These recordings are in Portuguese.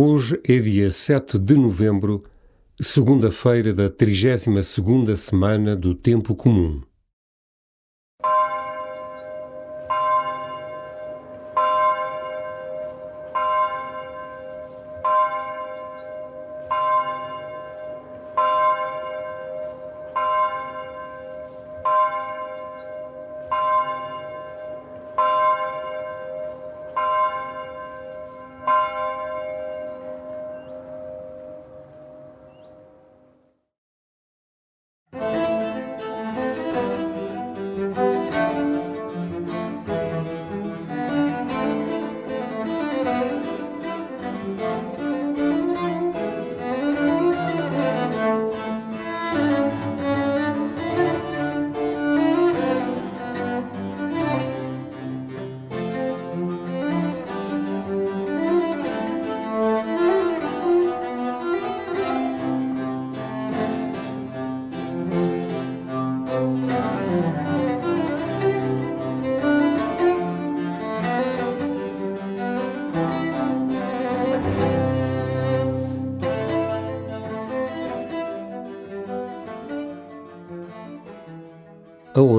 Hoje é dia 7 de novembro, segunda-feira da 32ª semana do Tempo Comum.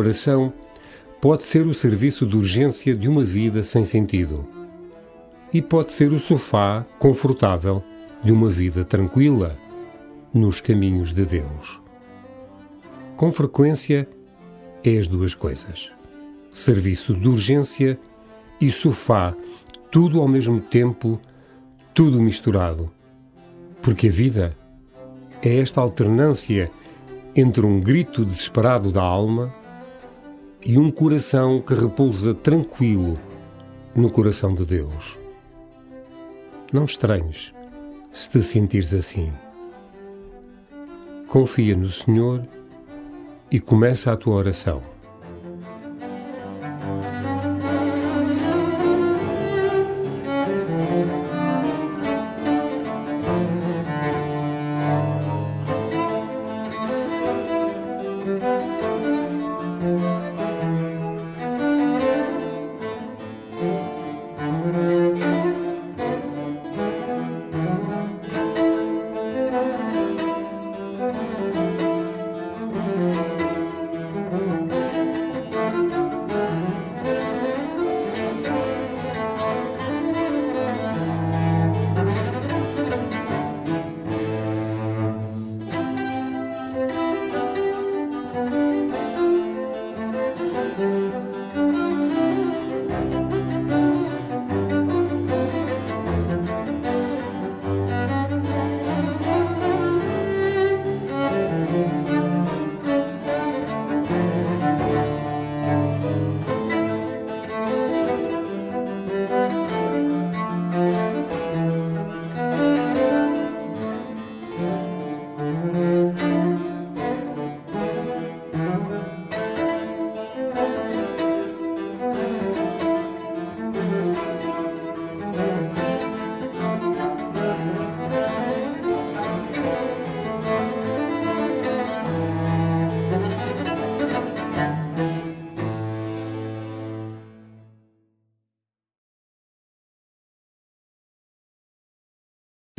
Oração pode ser o serviço de urgência de uma vida sem sentido. E pode ser o sofá confortável de uma vida tranquila nos caminhos de Deus. Com frequência, é as duas coisas: serviço de urgência e sofá, tudo ao mesmo tempo, tudo misturado. Porque a vida é esta alternância entre um grito desesperado da alma e um coração que repousa tranquilo no coração de Deus. Não estranhes se te sentires assim. Confia no Senhor e começa a tua oração.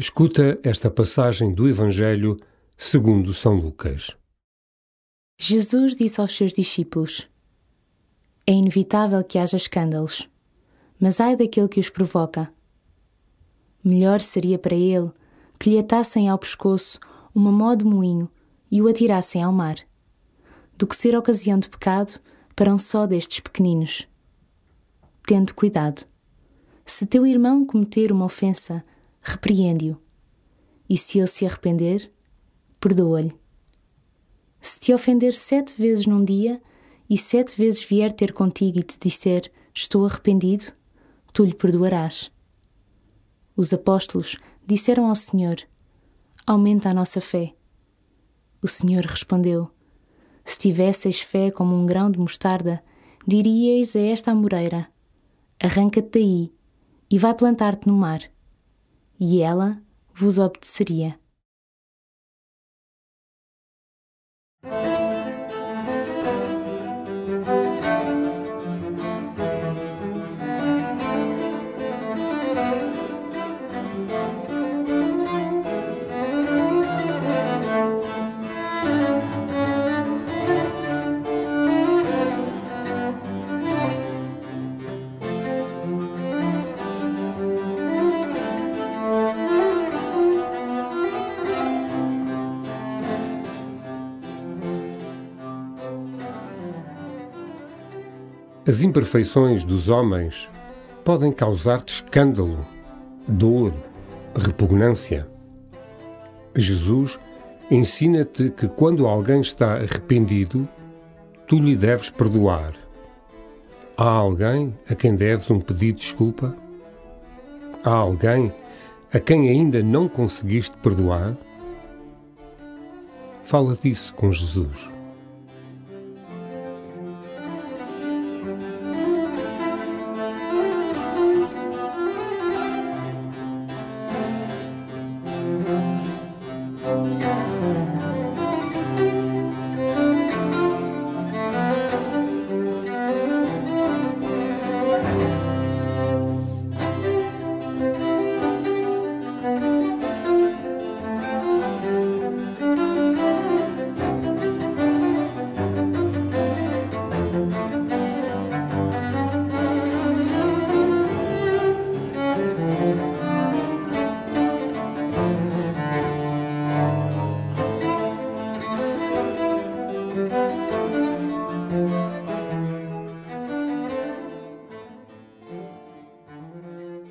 Escuta esta passagem do Evangelho segundo São Lucas. Jesus disse aos seus discípulos: É inevitável que haja escândalos, mas ai daquele que os provoca. Melhor seria para ele que lhe atassem ao pescoço uma mó de moinho e o atirassem ao mar, do que ser ocasião de pecado para um só destes pequeninos. Tende cuidado. Se teu irmão cometer uma ofensa, repreende-o. E se ele se arrepender, perdoa-lhe. Se te ofender sete vezes num dia e sete vezes vier ter contigo e te disser estou arrependido, tu lhe perdoarás. Os apóstolos disseram ao Senhor: Aumenta a nossa fé. O Senhor respondeu: Se tivesseis fé como um grão de mostarda, diríeis a esta amoreira: Arranca-te daí e vai plantar-te no mar e ela vos obedeceria. As imperfeições dos homens podem causar-te escândalo, dor, repugnância. Jesus ensina-te que quando alguém está arrependido, tu lhe deves perdoar. Há alguém a quem deves um pedido de desculpa? Há alguém a quem ainda não conseguiste perdoar? Fala disso com Jesus.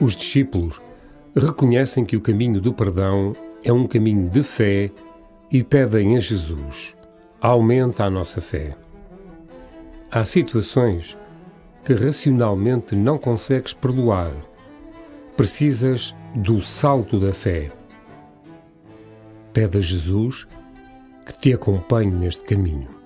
Os discípulos reconhecem que o caminho do perdão é um caminho de fé e pedem a Jesus: aumenta a nossa fé. Há situações que racionalmente não consegues perdoar. Precisas do salto da fé. Pede a Jesus que te acompanhe neste caminho.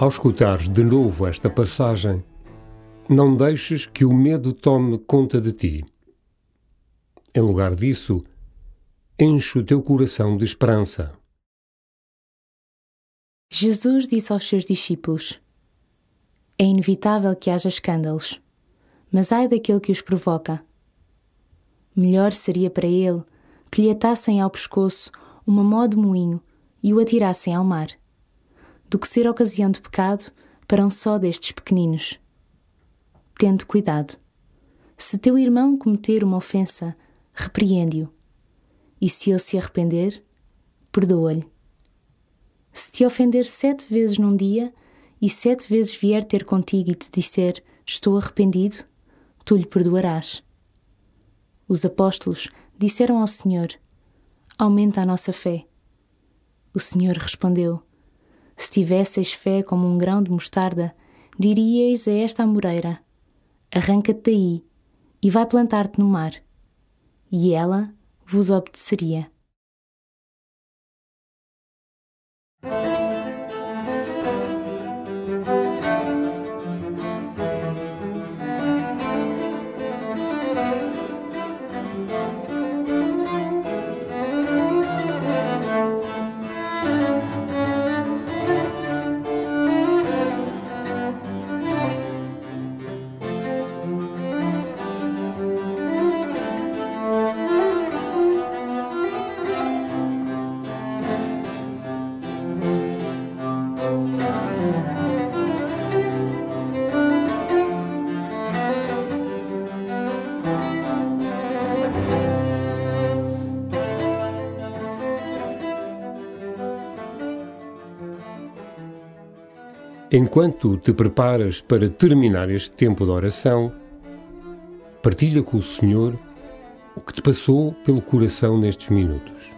Ao escutares de novo esta passagem, não deixes que o medo tome conta de ti. Em lugar disso, enche o teu coração de esperança. Jesus disse aos seus discípulos: É inevitável que haja escândalos, mas ai daquele que os provoca. Melhor seria para ele que lhe atassem ao pescoço uma mó de moinho e o atirassem ao mar do que ser ocasião de pecado para um só destes pequeninos. Tende cuidado. Se teu irmão cometer uma ofensa, repreende-o. E se ele se arrepender, perdoa-lhe. Se te ofender sete vezes num dia e sete vezes vier ter contigo e te disser estou arrependido, tu lhe perdoarás. Os apóstolos disseram ao Senhor: Aumenta a nossa fé. O Senhor respondeu: se tivesseis fé como um grão de mostarda, diríeis a esta amoreira: Arranca-te daí e vai plantar-te no mar. E ela vos obedeceria. Enquanto te preparas para terminar este tempo de oração, partilha com o Senhor o que te passou pelo coração nestes minutos.